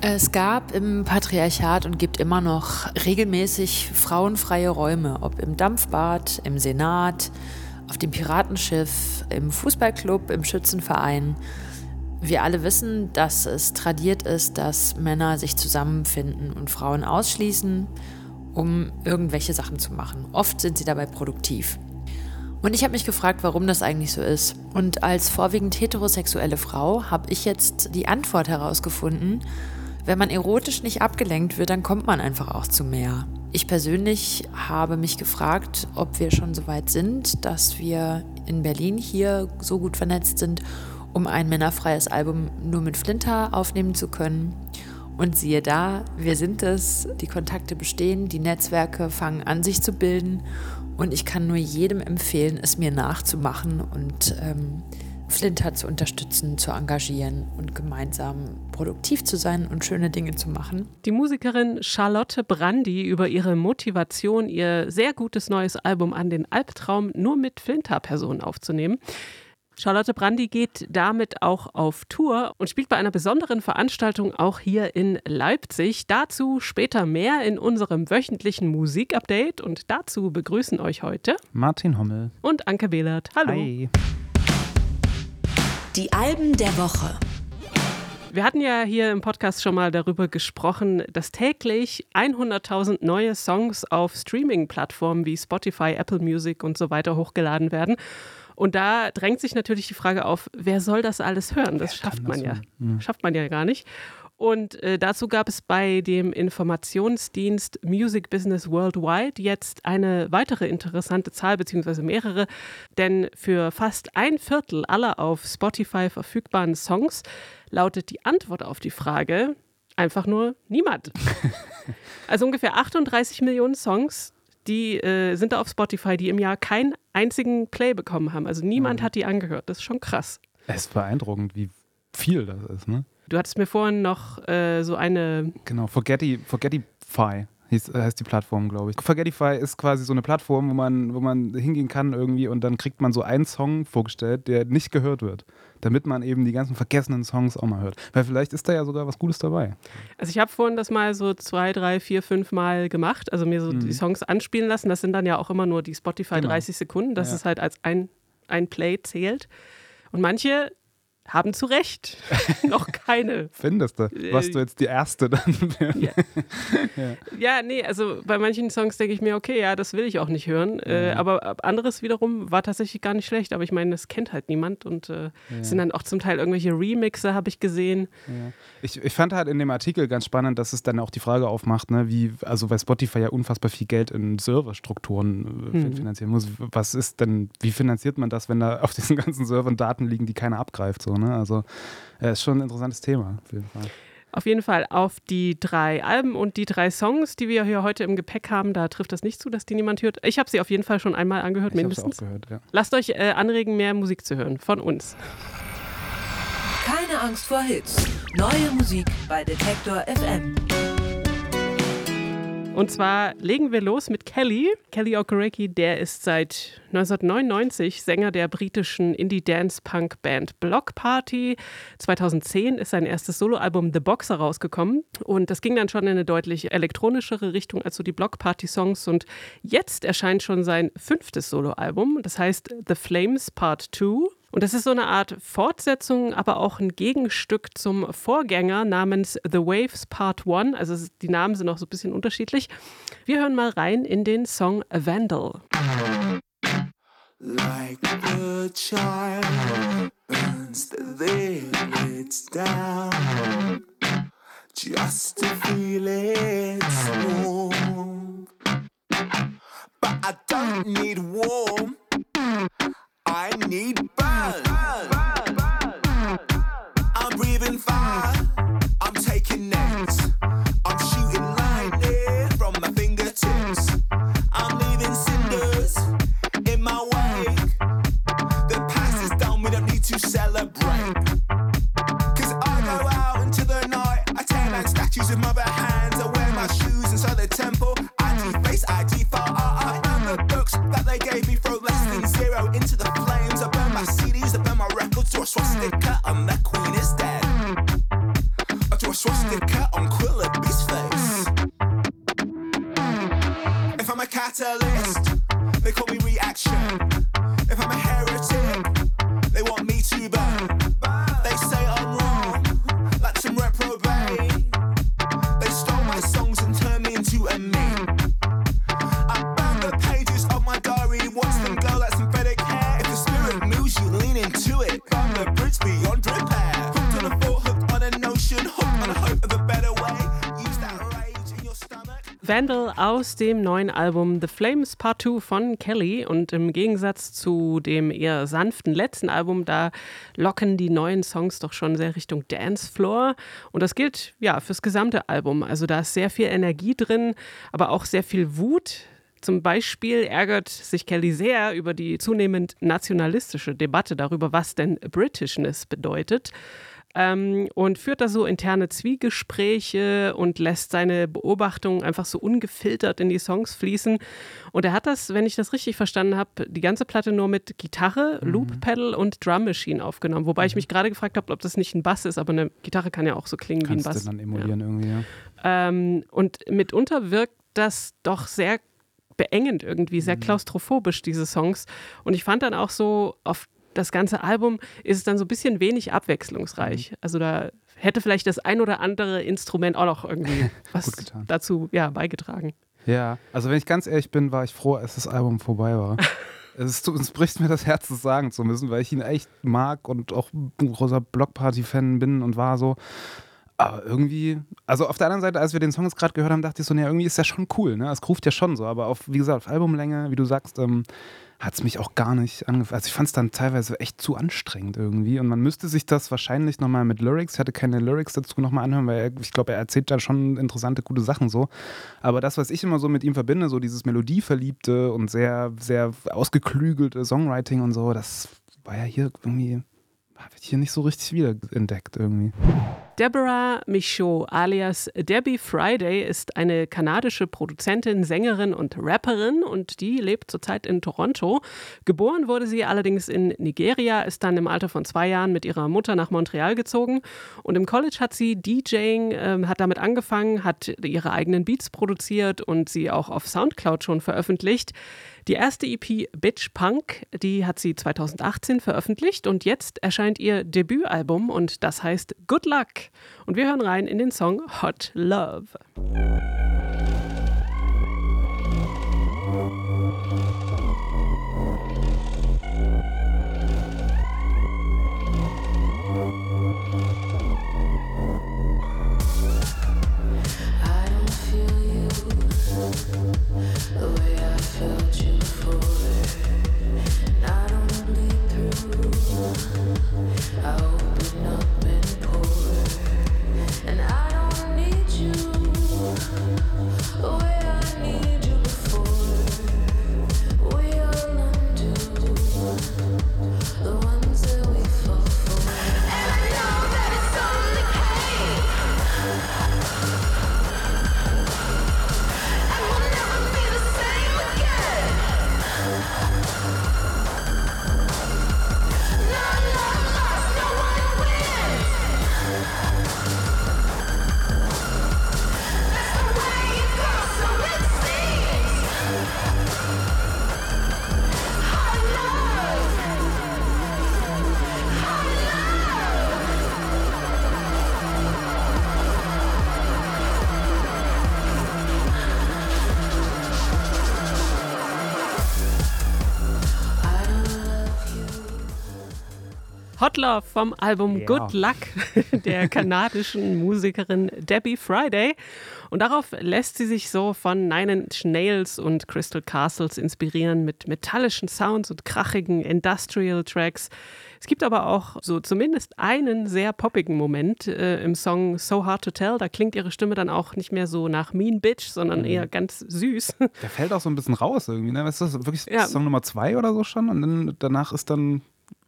Es gab im Patriarchat und gibt immer noch regelmäßig frauenfreie Räume, ob im Dampfbad, im Senat, auf dem Piratenschiff, im Fußballclub, im Schützenverein. Wir alle wissen, dass es tradiert ist, dass Männer sich zusammenfinden und Frauen ausschließen, um irgendwelche Sachen zu machen. Oft sind sie dabei produktiv. Und ich habe mich gefragt, warum das eigentlich so ist. Und als vorwiegend heterosexuelle Frau habe ich jetzt die Antwort herausgefunden, wenn man erotisch nicht abgelenkt wird, dann kommt man einfach auch zu mehr. Ich persönlich habe mich gefragt, ob wir schon so weit sind, dass wir in Berlin hier so gut vernetzt sind, um ein männerfreies Album nur mit Flinter aufnehmen zu können. Und siehe da, wir sind es, die Kontakte bestehen, die Netzwerke fangen an sich zu bilden und ich kann nur jedem empfehlen, es mir nachzumachen und ähm, Flinter zu unterstützen, zu engagieren und gemeinsam produktiv zu sein und schöne Dinge zu machen. Die Musikerin Charlotte Brandy über ihre Motivation, ihr sehr gutes neues Album an den Albtraum nur mit Flinter-Personen aufzunehmen. Charlotte Brandy geht damit auch auf Tour und spielt bei einer besonderen Veranstaltung auch hier in Leipzig. Dazu später mehr in unserem wöchentlichen Musikupdate und dazu begrüßen euch heute Martin Hommel und Anke Behlert. Hallo. Hi. Die Alben der Woche. Wir hatten ja hier im Podcast schon mal darüber gesprochen, dass täglich 100.000 neue Songs auf Streaming-Plattformen wie Spotify, Apple Music und so weiter hochgeladen werden. Und da drängt sich natürlich die Frage auf, wer soll das alles hören? Das schafft man ja, ja, schafft man ja gar nicht. Und äh, dazu gab es bei dem Informationsdienst Music Business Worldwide jetzt eine weitere interessante Zahl, beziehungsweise mehrere. Denn für fast ein Viertel aller auf Spotify verfügbaren Songs lautet die Antwort auf die Frage einfach nur niemand. also ungefähr 38 Millionen Songs, die äh, sind da auf Spotify, die im Jahr keinen einzigen Play bekommen haben. Also niemand mhm. hat die angehört. Das ist schon krass. Es ist beeindruckend, wie viel das ist, ne? Du hattest mir vorhin noch äh, so eine. Genau, Forgetty, Forgettify hieß, äh, heißt die Plattform, glaube ich. Forgettify ist quasi so eine Plattform, wo man, wo man hingehen kann irgendwie und dann kriegt man so einen Song vorgestellt, der nicht gehört wird. Damit man eben die ganzen vergessenen Songs auch mal hört. Weil vielleicht ist da ja sogar was Gutes dabei. Also ich habe vorhin das mal so zwei, drei, vier, fünf Mal gemacht. Also mir so mhm. die Songs anspielen lassen. Das sind dann ja auch immer nur die Spotify genau. 30 Sekunden, dass ja. es halt als ein, ein Play zählt. Und manche haben zu Recht noch keine. Findest du? Warst du jetzt die Erste dann? ja. ja. ja. nee, also bei manchen Songs denke ich mir, okay, ja, das will ich auch nicht hören. Äh, mhm. aber anderes wiederum war tatsächlich gar nicht schlecht. Aber ich meine, das kennt halt niemand und äh, ja. sind dann auch zum Teil irgendwelche Remixe, habe ich gesehen. Ich, ich fand halt in dem Artikel ganz spannend, dass es dann auch die Frage aufmacht, ne, wie, also weil Spotify ja unfassbar viel Geld in Serverstrukturen äh, mhm. finanzieren muss. Was ist denn, wie finanziert man das, wenn da auf diesen ganzen Servern Daten liegen, die keiner abgreift? So, ne? Also ja, ist schon ein interessantes Thema, auf jeden Fall. Auf jeden Fall auf die drei Alben und die drei Songs, die wir hier heute im Gepäck haben, da trifft das nicht zu, dass die niemand hört. Ich habe sie auf jeden Fall schon einmal angehört, ich mindestens. Auch gehört, ja. Lasst euch äh, anregen, mehr Musik zu hören von uns. Keine Angst vor Hits. Neue Musik bei Detektor FM. Und zwar legen wir los mit Kelly. Kelly Okereke, der ist seit 1999 Sänger der britischen Indie-Dance-Punk-Band Block Party. 2010 ist sein erstes Soloalbum The Boxer rausgekommen. Und das ging dann schon in eine deutlich elektronischere Richtung als so die Block Party-Songs. Und jetzt erscheint schon sein fünftes Soloalbum. Das heißt The Flames Part 2. Und das ist so eine Art Fortsetzung, aber auch ein Gegenstück zum Vorgänger namens The Waves Part 1. Also die Namen sind auch so ein bisschen unterschiedlich. Wir hören mal rein in den Song A Vandal. Like a child burns the lids down Just to feel it warm But I don't need warm I need Vandal aus dem neuen Album The Flames Part 2 von Kelly. Und im Gegensatz zu dem eher sanften letzten Album, da locken die neuen Songs doch schon sehr Richtung Dancefloor. Und das gilt ja fürs gesamte Album. Also da ist sehr viel Energie drin, aber auch sehr viel Wut. Zum Beispiel ärgert sich Kelly sehr über die zunehmend nationalistische Debatte darüber, was denn Britishness bedeutet ähm, und führt da so interne Zwiegespräche und lässt seine Beobachtungen einfach so ungefiltert in die Songs fließen. Und er hat das, wenn ich das richtig verstanden habe, die ganze Platte nur mit Gitarre, Loop Pedal und Drum Machine aufgenommen. Wobei ich mich gerade gefragt habe, ob das nicht ein Bass ist, aber eine Gitarre kann ja auch so klingen Kannst wie ein du Bass. dann emulieren irgendwie, ja. Ähm, und mitunter wirkt das doch sehr beengend irgendwie, sehr klaustrophobisch, diese Songs. Und ich fand dann auch so, auf das ganze Album ist dann so ein bisschen wenig abwechslungsreich. Also da hätte vielleicht das ein oder andere Instrument auch noch irgendwie was dazu ja, beigetragen. Ja, also wenn ich ganz ehrlich bin, war ich froh, als das Album vorbei war. es, ist, es bricht mir das Herz, das sagen zu müssen, weil ich ihn echt mag und auch ein großer Blockparty-Fan bin und war so. Aber irgendwie, also auf der anderen Seite, als wir den Song jetzt gerade gehört haben, dachte ich so, naja, irgendwie ist der schon cool, ne? Es ruft ja schon so, aber auf, wie gesagt, auf Albumlänge, wie du sagst, ähm, hat es mich auch gar nicht angefangen. Also ich fand es dann teilweise echt zu anstrengend irgendwie. Und man müsste sich das wahrscheinlich nochmal mit Lyrics, ich hatte keine Lyrics dazu nochmal anhören, weil er, ich glaube, er erzählt da schon interessante, gute Sachen so. Aber das, was ich immer so mit ihm verbinde, so dieses Melodieverliebte und sehr, sehr ausgeklügelte Songwriting und so, das war ja hier irgendwie, habe ich hier nicht so richtig wieder entdeckt irgendwie. Deborah Michaud alias Debbie Friday ist eine kanadische Produzentin, Sängerin und Rapperin und die lebt zurzeit in Toronto. Geboren wurde sie allerdings in Nigeria, ist dann im Alter von zwei Jahren mit ihrer Mutter nach Montreal gezogen und im College hat sie DJing, ähm, hat damit angefangen, hat ihre eigenen Beats produziert und sie auch auf Soundcloud schon veröffentlicht. Die erste EP Bitch Punk, die hat sie 2018 veröffentlicht und jetzt erscheint ihr Debütalbum und das heißt Good Luck. Und wir hören rein in den Song Hot Love. Love vom Album Ja. Good Luck der kanadischen Musikerin Debbie Friday. Und darauf lässt sie sich so von Nine Inch Nails und Crystal Castles inspirieren mit metallischen Sounds und krachigen Industrial Tracks. Es gibt aber auch so zumindest einen sehr poppigen Moment äh, im Song So Hard to Tell. Da klingt ihre Stimme dann auch nicht mehr so nach Mean Bitch, sondern eher ganz süß. Der fällt auch so ein bisschen raus irgendwie, ne? Du, das ist wirklich Ja. Song Nummer zwei oder so schon und dann danach ist dann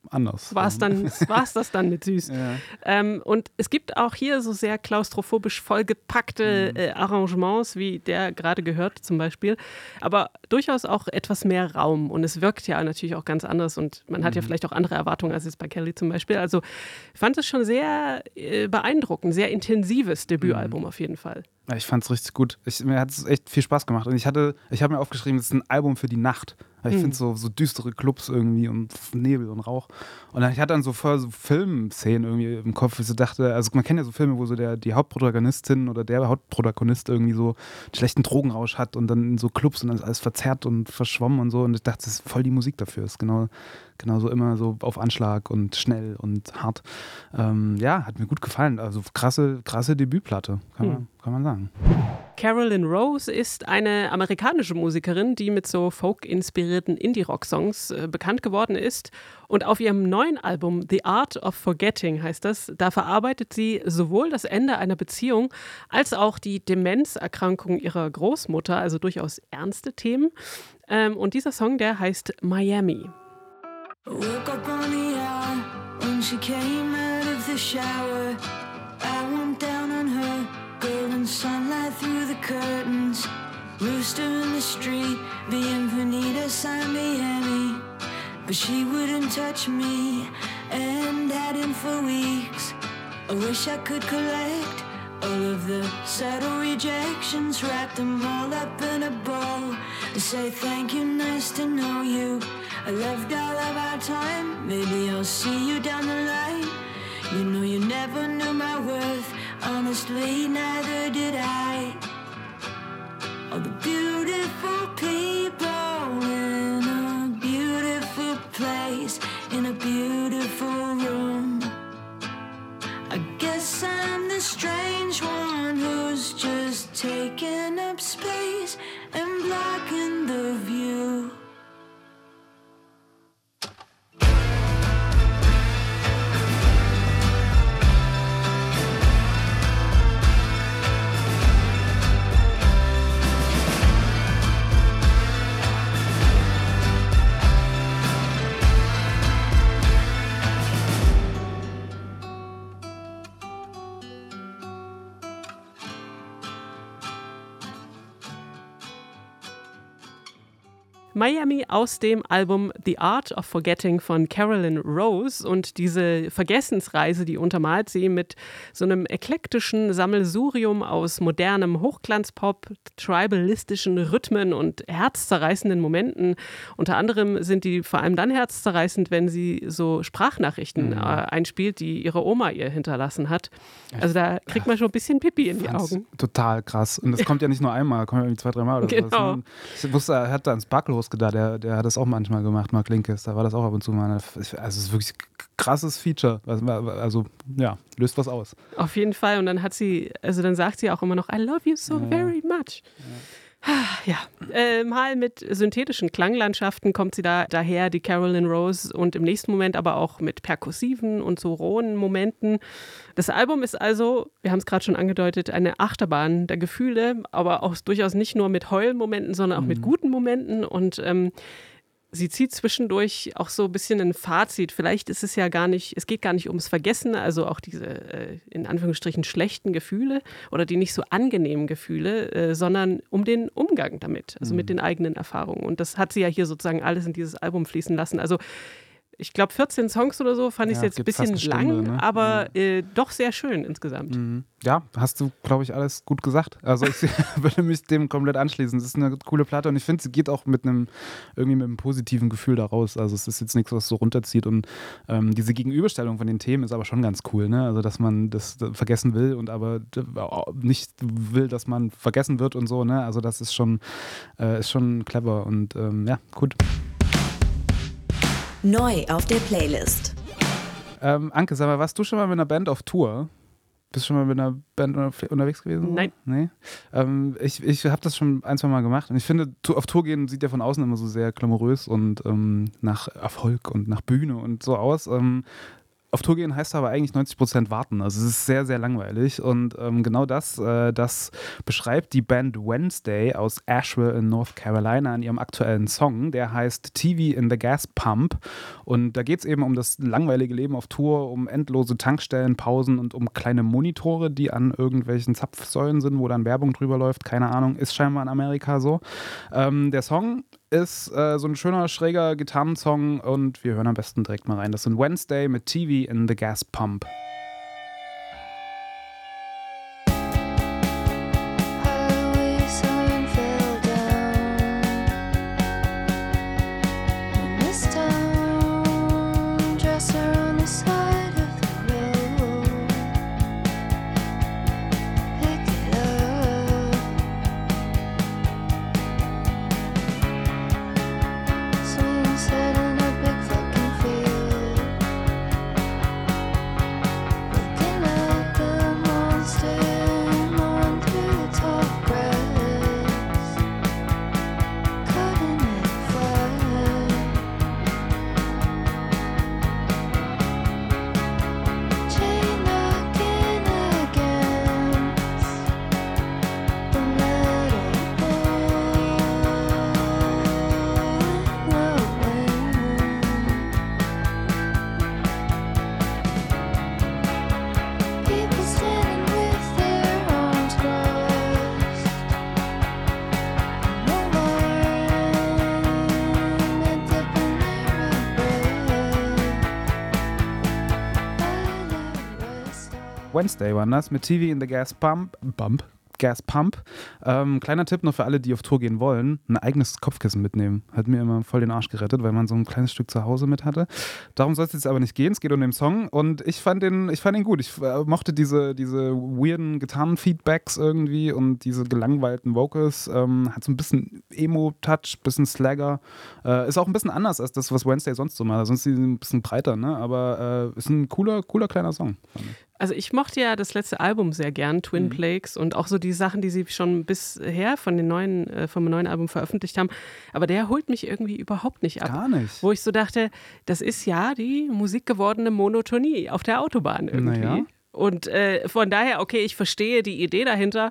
anders. War es dann, war's das dann mit süß. Ja. Ähm, und es gibt auch hier so sehr klaustrophobisch vollgepackte äh, Arrangements, wie der gerade gehört zum Beispiel, aber durchaus auch etwas mehr Raum und es wirkt ja natürlich auch ganz anders und man hat ja vielleicht auch andere Erwartungen als jetzt bei Kelly zum Beispiel. Also ich fand es schon sehr äh, beeindruckend, sehr intensives Debütalbum auf jeden Fall. Ich fand es richtig gut. Ich, mir hat es echt viel Spaß gemacht. Und ich hatte, ich habe mir aufgeschrieben, es ist ein Album für die Nacht. Ich finde so, so düstere Clubs irgendwie und Nebel und Rauch. Und dann, ich hatte dann so voll so Filmszenen irgendwie im Kopf, wo ich so dachte, also man kennt ja so Filme, wo so der, die Hauptprotagonistin oder der Hauptprotagonist irgendwie so einen schlechten Drogenrausch hat und dann in so Clubs und dann ist alles verzerrt und verschwommen und so. Und ich dachte, das ist voll die Musik dafür. Das ist genau, genau so immer so auf Anschlag und schnell und hart. Ähm, ja, hat mir gut gefallen. Also krasse, krasse Debütplatte, kann, man, kann man sagen. Carolyn Rose ist eine amerikanische Musikerin, die mit so folk-inspirierten Indie-Rock-Songs äh, bekannt geworden ist. Und auf ihrem neuen Album The Art of Forgetting heißt das, da verarbeitet sie sowohl das Ende einer Beziehung als auch die Demenzerkrankung ihrer Großmutter, also durchaus ernste Themen. Ähm, und dieser Song, der heißt Miami. Woke up on the hour when she came out of the shower. I went down on her, golden sunlight through the curtains. Rooster in the street, Bienvenidos a Miami. But she wouldn't touch me, and hadn't for weeks. I wish I could collect all of the subtle rejections, wrap them all up in a bow. To say thank you, nice to know you. I loved all of our time. Maybe I'll see you down the line. You know you never knew my worth. Honestly, neither did I. All the beautiful people in a beautiful place, in a beautiful room. Guess I'm the strange one who's just taking up space Miami aus dem Album The Art of Forgetting von Carolyn Rose und diese Vergessensreise, die untermalt sie mit so einem eklektischen Sammelsurium aus modernem Hochglanzpop, tribalistischen Rhythmen und herzzerreißenden Momenten. Unter anderem sind die vor allem dann herzzerreißend, wenn sie so Sprachnachrichten äh, einspielt, die ihre Oma ihr hinterlassen hat. Also da kriegt man schon ein bisschen Pipi in die Augen. Total krass. Und das kommt ja nicht nur einmal, kommt ja irgendwie zwei, dreimal oder Genau. sowas. ne? Ich wusste, er hat da einen Sparkelhoske da, der, der hat das auch manchmal gemacht, Mark Linkes. Da war das auch ab und zu mal. Also es ist wirklich ein krasses Feature. Also, ja, löst was aus. Auf jeden Fall. Und dann hat sie, also dann sagt sie auch immer noch, I love you so very much. Ja, äh, mal mit synthetischen Klanglandschaften kommt sie da daher, die Carolyn Rose, und im nächsten Moment aber auch mit perkussiven und so rohen Momenten. Das Album ist also, wir haben es gerade schon angedeutet, eine Achterbahn der Gefühle, aber auch durchaus nicht nur mit Heulmomenten, sondern auch mit guten Momenten. Und ähm, sie zieht zwischendurch auch so ein bisschen ein Fazit. Vielleicht ist es ja gar nicht, es geht gar nicht ums Vergessen, also auch diese äh, in Anführungsstrichen schlechten Gefühle oder die nicht so angenehmen Gefühle, äh, sondern um den Umgang damit, also mit den eigenen Erfahrungen. Und das hat sie ja hier sozusagen alles in dieses Album fließen lassen. Also ich glaube 14 Songs oder so fand ich Ja, jetzt ein bisschen Stunde, lang, ne? aber äh, doch sehr schön insgesamt. Ja, hast du, glaube ich, alles gut gesagt. Also ich würde mich dem komplett anschließen. Es ist eine coole Platte und ich finde, sie geht auch mit einem irgendwie mit einem positiven Gefühl da raus. Also es ist jetzt nichts, was so runterzieht und ähm, diese Gegenüberstellung von den Themen ist aber schon ganz cool. Ne? Also dass man das vergessen will und aber nicht will, dass man vergessen wird und so. Ne? Also das ist schon, äh, ist schon clever und ähm, ja, gut. Neu auf der Playlist. Ähm, Anke, sag mal, warst du schon mal mit einer Band auf Tour? Bist du schon mal mit einer Band unter- unterwegs gewesen? Nein. Nee? Ähm, ich ich habe das schon ein, zwei Mal gemacht und ich finde, auf Tour gehen sieht ja von außen immer so sehr glamourös und ähm, nach Erfolg und nach Bühne und so aus. Ähm, auf Tour gehen heißt aber eigentlich 90 Prozent warten. Also es ist sehr, sehr langweilig. Und ähm, genau das, äh, das beschreibt die Band Wednesday aus Asheville in North Carolina in ihrem aktuellen Song. Der heißt TV in the Gas Pump. Und da geht es eben um das langweilige Leben auf Tour, um endlose Tankstellen, Pausen und um kleine Monitore, die an irgendwelchen Zapfsäulen sind, wo dann Werbung drüber läuft. Keine Ahnung, ist scheinbar in Amerika so. Ähm, der Song ist äh, so ein schöner, schräger Gitarrensong und wir hören am besten direkt mal rein. Das sind Wednesday mit TV in the Gas Pump. Wednesday war das mit TV in the Gas Pump. Bump. Gas Pump. Ähm, kleiner Tipp noch für alle, die auf Tour gehen wollen: ein eigenes Kopfkissen mitnehmen. Hat mir immer voll den Arsch gerettet, weil man so ein kleines Stück zu Hause mit hatte. Darum soll es jetzt aber nicht gehen. Es geht um den Song und ich fand den, ich fand ihn gut. Ich äh, mochte diese, diese weirden Gitarrenfeedbacks irgendwie und diese gelangweilten Vocals. Ähm, hat so ein bisschen Emo-Touch, bisschen Slagger. Äh, ist auch ein bisschen anders als das, was Wednesday sonst so macht. Sonst ist sie ein bisschen breiter, ne? aber äh, ist ein cooler, cooler kleiner Song. Also ich mochte ja das letzte Album sehr gern, Twin Mhm. Plagues und auch so die Sachen, die sie schon bisher von den neuen, äh, vom neuen Album veröffentlicht haben. Aber der holt mich irgendwie überhaupt nicht ab. Gar nicht. Wo ich so dachte, das ist ja die musikgewordene Monotonie auf der Autobahn irgendwie. Naja. Und äh, von daher, okay, ich verstehe die Idee dahinter,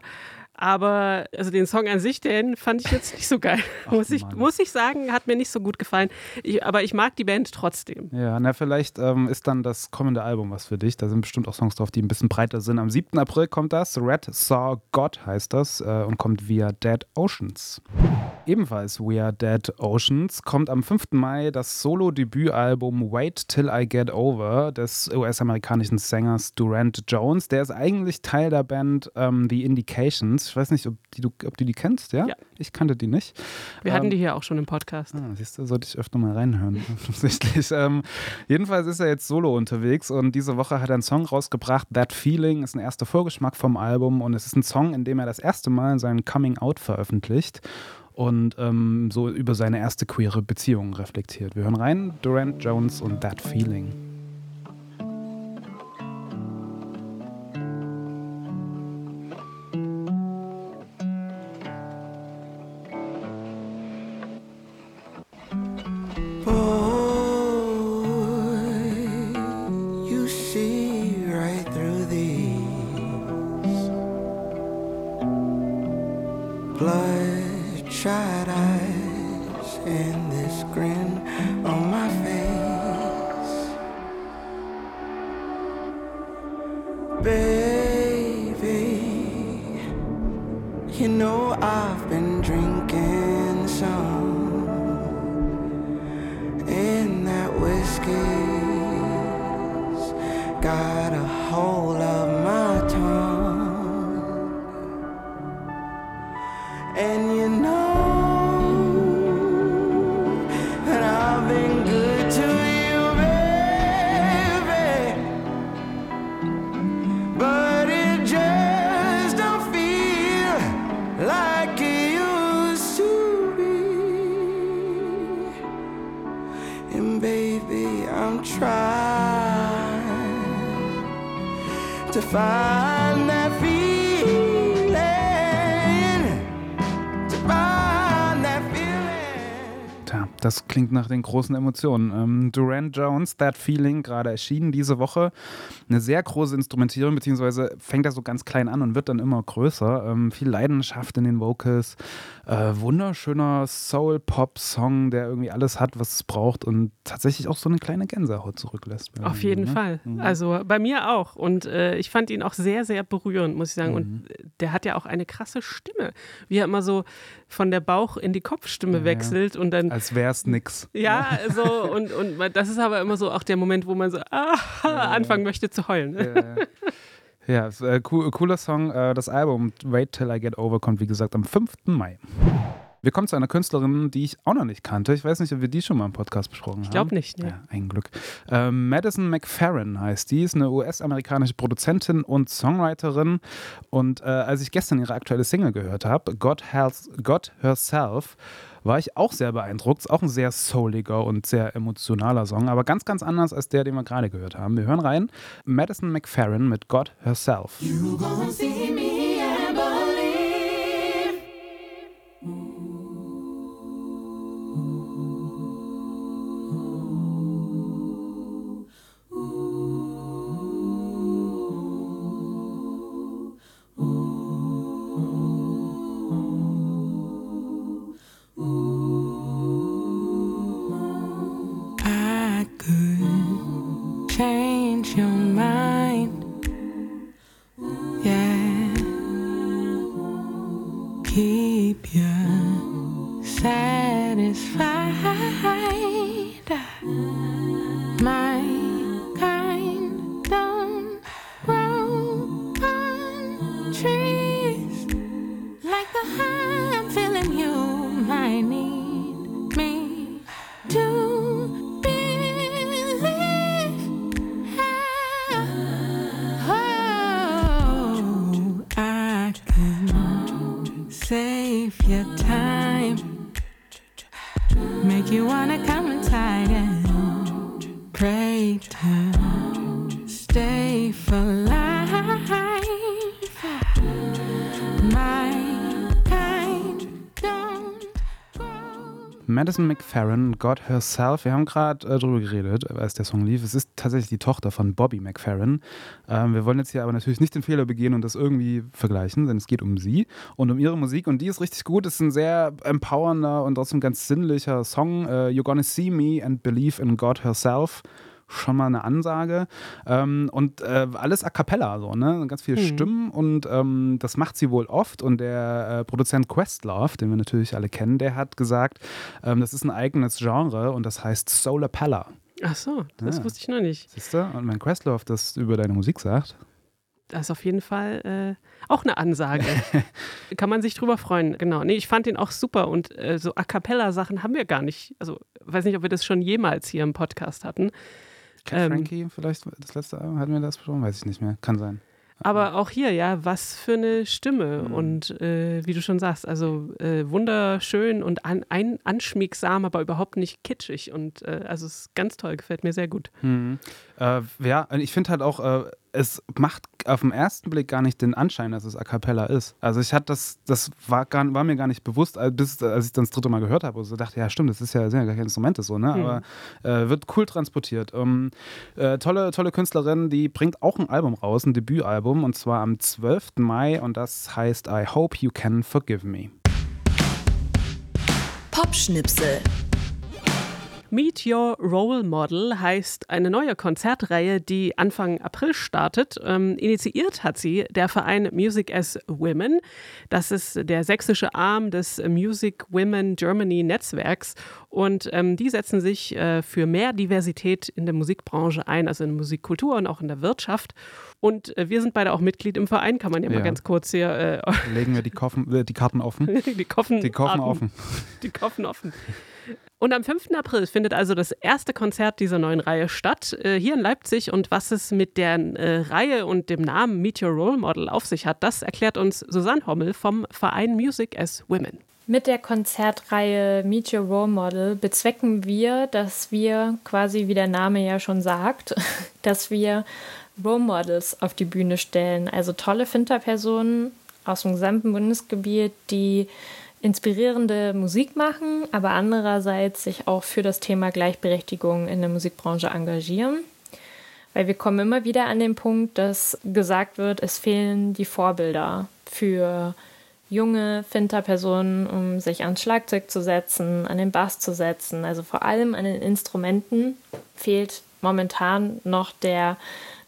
aber also den Song an sich, den fand ich jetzt nicht so geil. muss, ich, Mann. muss ich sagen, hat mir nicht so gut gefallen. Ich, aber ich mag die Band trotzdem. Ja, na, vielleicht ähm, ist dann das kommende Album was für dich. Da sind bestimmt auch Songs drauf, die ein bisschen breiter sind. Am 7. April kommt das. Red Saw God heißt das äh, und kommt via Dead Oceans. Ebenfalls We Are Dead Oceans kommt am 5. Mai das Solo-Debütalbum Wait Till I Get Over des US-amerikanischen Sängers Durant Jones. Der ist eigentlich Teil der Band ähm, The Indications. Ich weiß nicht, ob, die, du, ob du die kennst, ja? Ja. Ich kannte die nicht. Wir hatten die hier auch schon im Podcast. Ah, siehst du, sollte ich öfter mal reinhören, offensichtlich. Ähm, jedenfalls ist er jetzt solo unterwegs und diese Woche hat er einen Song rausgebracht. That Feeling ist ein erster Vorgeschmack vom Album und es ist ein Song, in dem er das erste Mal sein Coming Out veröffentlicht und ähm, so über seine erste queere Beziehung reflektiert. Wir hören rein, Durant Jones und That Feeling. Bloodshot eyes and this grin on my face. Baby, And baby, I'm trying to find Das klingt nach den großen Emotionen. Ähm, Duran Jones, That Feeling, gerade erschienen diese Woche. Eine sehr große Instrumentierung, beziehungsweise fängt er so ganz klein an und wird dann immer größer. Ähm, viel Leidenschaft in den Vocals. Äh, wunderschöner Soul-Pop-Song, der irgendwie alles hat, was es braucht und tatsächlich auch so eine kleine Gänsehaut zurücklässt. Auf jeden ne? Fall. Mhm. Also bei mir auch. Und äh, ich fand ihn auch sehr, sehr berührend, muss ich sagen. Mhm. Und der hat ja auch eine krasse Stimme. Wie er immer so von der Bauch- in die Kopfstimme Ja, ja. wechselt und dann. Als wär's nix. Ja, so und, und das ist aber immer so auch der Moment, wo man so ah, anfangen möchte zu heulen. Ja, ja äh, cool, cooler Song. Äh, das Album Wait Till I Get Over kommt, wie gesagt, am 5. Mai. Wir kommen zu einer Künstlerin, die ich auch noch nicht kannte. Ich weiß nicht, ob wir die schon mal im Podcast besprochen Ich haben. glaube nicht. Ne? Ja, ein Glück. Ähm, Madison McFerrin heißt die, ist eine US-amerikanische Produzentin und Songwriterin. Und äh, als ich gestern ihre aktuelle Single gehört habe, God, God Herself, war ich auch sehr beeindruckt. Ist auch ein sehr souliger und sehr emotionaler Song, aber ganz, ganz anders als der, den wir gerade gehört haben. Wir hören rein. Madison McFerrin mit God Herself. I Madison McFerrin, God Herself. Wir haben gerade äh, drüber geredet, als der Song lief. Es ist tatsächlich die Tochter von Bobby McFerrin. Ähm, wir wollen jetzt hier aber natürlich nicht den Fehler begehen und das irgendwie vergleichen, denn es geht um sie und um ihre Musik. Und die ist richtig gut. Es ist ein sehr empowernder und trotzdem ganz sinnlicher Song. Äh, You're Gonna See Me and Believe in God Herself. Schon mal eine Ansage. Ähm, und äh, alles a cappella, so, ne? Ganz viele Stimmen und ähm, das macht sie wohl oft. Und der äh, Produzent Questlove, den wir natürlich alle kennen, der hat gesagt, ähm, das ist ein eigenes Genre und das heißt Solarpella. Ach so, das Ja. wusste ich noch nicht. Siehst du? Und wenn Questlove das über deine Musik sagt, Das ist auf jeden Fall äh, auch eine Ansage. Kann man sich drüber freuen. Genau. Nee, ich fand den auch super und äh, so A cappella-Sachen haben wir gar nicht. Also, weiß nicht, ob wir das schon jemals hier im Podcast hatten. Cat Ähm. Frankie vielleicht das letzte Album, hatten wir das besprochen? Weiß ich nicht mehr. Kann sein. Aber auch hier, ja, was für eine Stimme. Mhm. Und äh, wie du schon sagst, also äh, wunderschön und an, ein, anschmiegsam, aber überhaupt nicht kitschig. Und äh, also es ist ganz toll, gefällt mir sehr gut. Mhm. Äh, ja, und ich finde halt auch, äh, es macht auf den ersten Blick gar nicht den Anschein, dass es A Cappella ist. Also ich hatte das, das war, gar, war mir gar nicht bewusst, als- bis als ich dann das dritte Mal gehört habe. Also dachte, ja stimmt, das ist ja, sind ja gar keine Instrumente so, ne? Aber äh, wird cool transportiert. Ähm, äh, tolle, tolle Künstlerin, die bringt auch ein Album raus, ein Debütalbum, und zwar am 12. Mai und das heißt I Hope You Can Forgive Me. Popschnipsel. Meet Your Role Model heißt eine neue Konzertreihe, die Anfang April startet. Ähm, initiiert hat sie der Verein Music as Women. Das ist der sächsische Arm des Music Women Germany Netzwerks. Und ähm, die setzen sich äh, für mehr Diversität in der Musikbranche ein, also in Musikkultur und auch in der Wirtschaft. Und äh, wir sind beide auch Mitglied im Verein, kann man ja, mal Ja. ganz kurz hier äh, Legen wir die, Koffen, äh, die Karten offen. die Koffen, Die Koffen offen. Die Koffen offen. Und am 5. April findet also das erste Konzert dieser neuen Reihe statt, äh, hier in Leipzig. Und was es mit der äh, Reihe und dem Namen Meet Your Role Model auf sich hat, das erklärt uns Susanne Hommel vom Verein Music as Women. Mit der Konzertreihe Meet Your Role Model bezwecken wir, dass wir quasi, wie der Name ja schon sagt, dass wir Role Models auf die Bühne stellen. Also tolle Finterpersonen aus dem gesamten Bundesgebiet, die inspirierende Musik machen, aber andererseits sich auch für das Thema Gleichberechtigung in der Musikbranche engagieren. Weil wir kommen immer wieder an den Punkt, dass gesagt wird, es fehlen die Vorbilder für junge Finter-Personen, um sich ans Schlagzeug zu setzen, an den Bass zu setzen. Also vor allem an den Instrumenten fehlt momentan noch der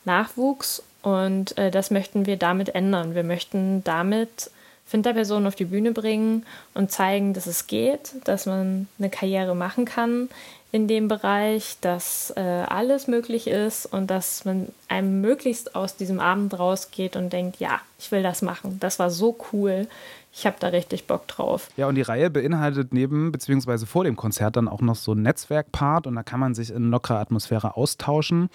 Nachwuchs und äh, das möchten wir damit ändern. Wir möchten damit Finterpersonen auf die Bühne bringen und zeigen, dass es geht, dass man eine Karriere machen kann in dem Bereich, dass äh, alles möglich ist und dass man einem möglichst aus diesem Abend rausgeht und denkt, ja, ich will das machen. Das war so cool. Ich habe da richtig Bock drauf. Ja, und die Reihe beinhaltet neben bzw. vor dem Konzert dann auch noch so einen Netzwerkpart und da kann man sich in lockerer Atmosphäre austauschen.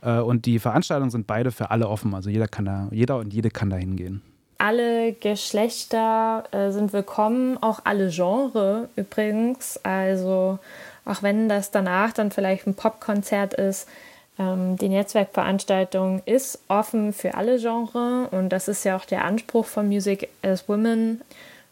Äh, und die Veranstaltungen sind beide für alle offen. Also jeder kann da, jeder und jede kann da hingehen alle Geschlechter äh, sind willkommen, auch alle Genre übrigens. Also auch wenn das danach dann vielleicht ein Popkonzert ist, ähm, die Netzwerkveranstaltung ist offen für alle Genre und das ist ja auch der Anspruch von Music as Women,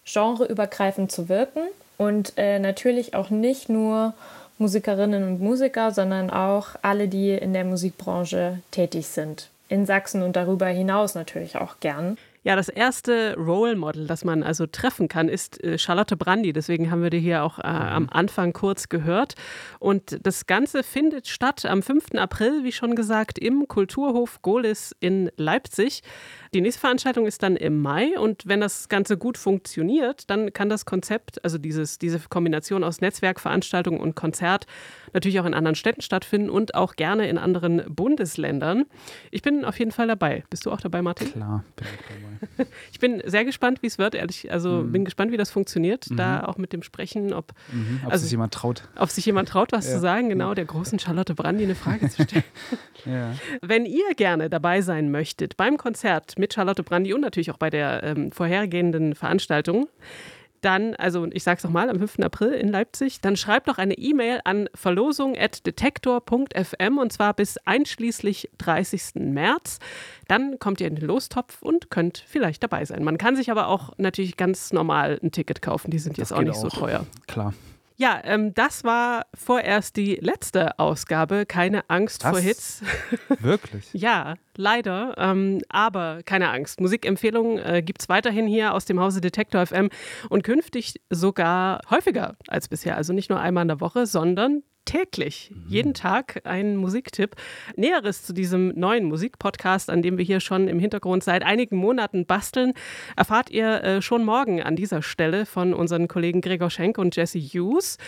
genreübergreifend zu wirken und äh, natürlich auch nicht nur Musikerinnen und Musiker, sondern auch alle, die in der Musikbranche tätig sind. In Sachsen und darüber hinaus natürlich auch gern. Ja, das erste Role Model, das man also treffen kann, ist äh, Charlotte Brandy. Deswegen haben wir die hier auch äh, am Anfang kurz gehört. Und das Ganze findet statt am 5. April, wie schon gesagt, im Kulturhof Golis in Leipzig. Die nächste Veranstaltung ist dann im Mai und wenn das Ganze gut funktioniert, dann kann das Konzept, also dieses, diese Kombination aus Netzwerkveranstaltung und Konzert, natürlich auch in anderen Städten stattfinden und auch gerne in anderen Bundesländern. Ich bin auf jeden Fall dabei. Bist du auch dabei, Martin? Klar, bin ich dabei. ich bin sehr gespannt, wie es wird, ehrlich. Also mhm. bin gespannt, wie das funktioniert, mhm. da auch mit dem Sprechen, ob, mhm. ob also, sich jemand traut. Ob sich jemand traut, was ja. zu sagen, genau, der großen Charlotte Brandi eine Frage zu stellen. ja. Wenn ihr gerne dabei sein möchtet beim Konzert mit Charlotte Brandi und natürlich auch bei der ähm, vorhergehenden Veranstaltung, dann, also ich sage es nochmal, am 5. April in Leipzig, dann schreibt doch eine E-Mail an verlosung.detektor.fm und zwar bis einschließlich 30. März. Dann kommt ihr in den Lostopf und könnt vielleicht dabei sein. Man kann sich aber auch natürlich ganz normal ein Ticket kaufen, die sind das jetzt auch nicht auch. so teuer. Klar. Ja, ähm, das war vorerst die letzte Ausgabe. Keine Angst Was? vor Hits. Wirklich? ja, leider. Ähm, aber keine Angst. Musikempfehlungen äh, gibt es weiterhin hier aus dem Hause Detektor FM und künftig sogar häufiger als bisher. Also nicht nur einmal in der Woche, sondern täglich, mhm. jeden Tag ein Musiktipp. Näheres zu diesem neuen Musikpodcast, an dem wir hier schon im Hintergrund seit einigen Monaten basteln, erfahrt ihr äh, schon morgen an dieser Stelle von unseren Kollegen Gregor Schenk und Jesse Hughes.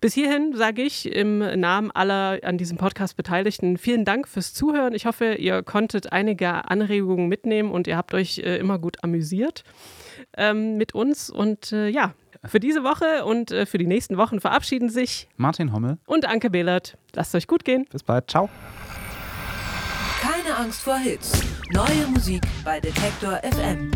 Bis hierhin sage ich im Namen aller an diesem Podcast Beteiligten vielen Dank fürs Zuhören. Ich hoffe, ihr konntet einige Anregungen mitnehmen und ihr habt euch äh, immer gut amüsiert ähm, mit uns. Und äh, ja, für diese Woche und äh, für die nächsten Wochen verabschieden sich Martin Hommel und Anke Behlert. Lasst euch gut gehen. Bis bald. Ciao. Keine Angst vor Hits. Neue Musik bei Detektor FM.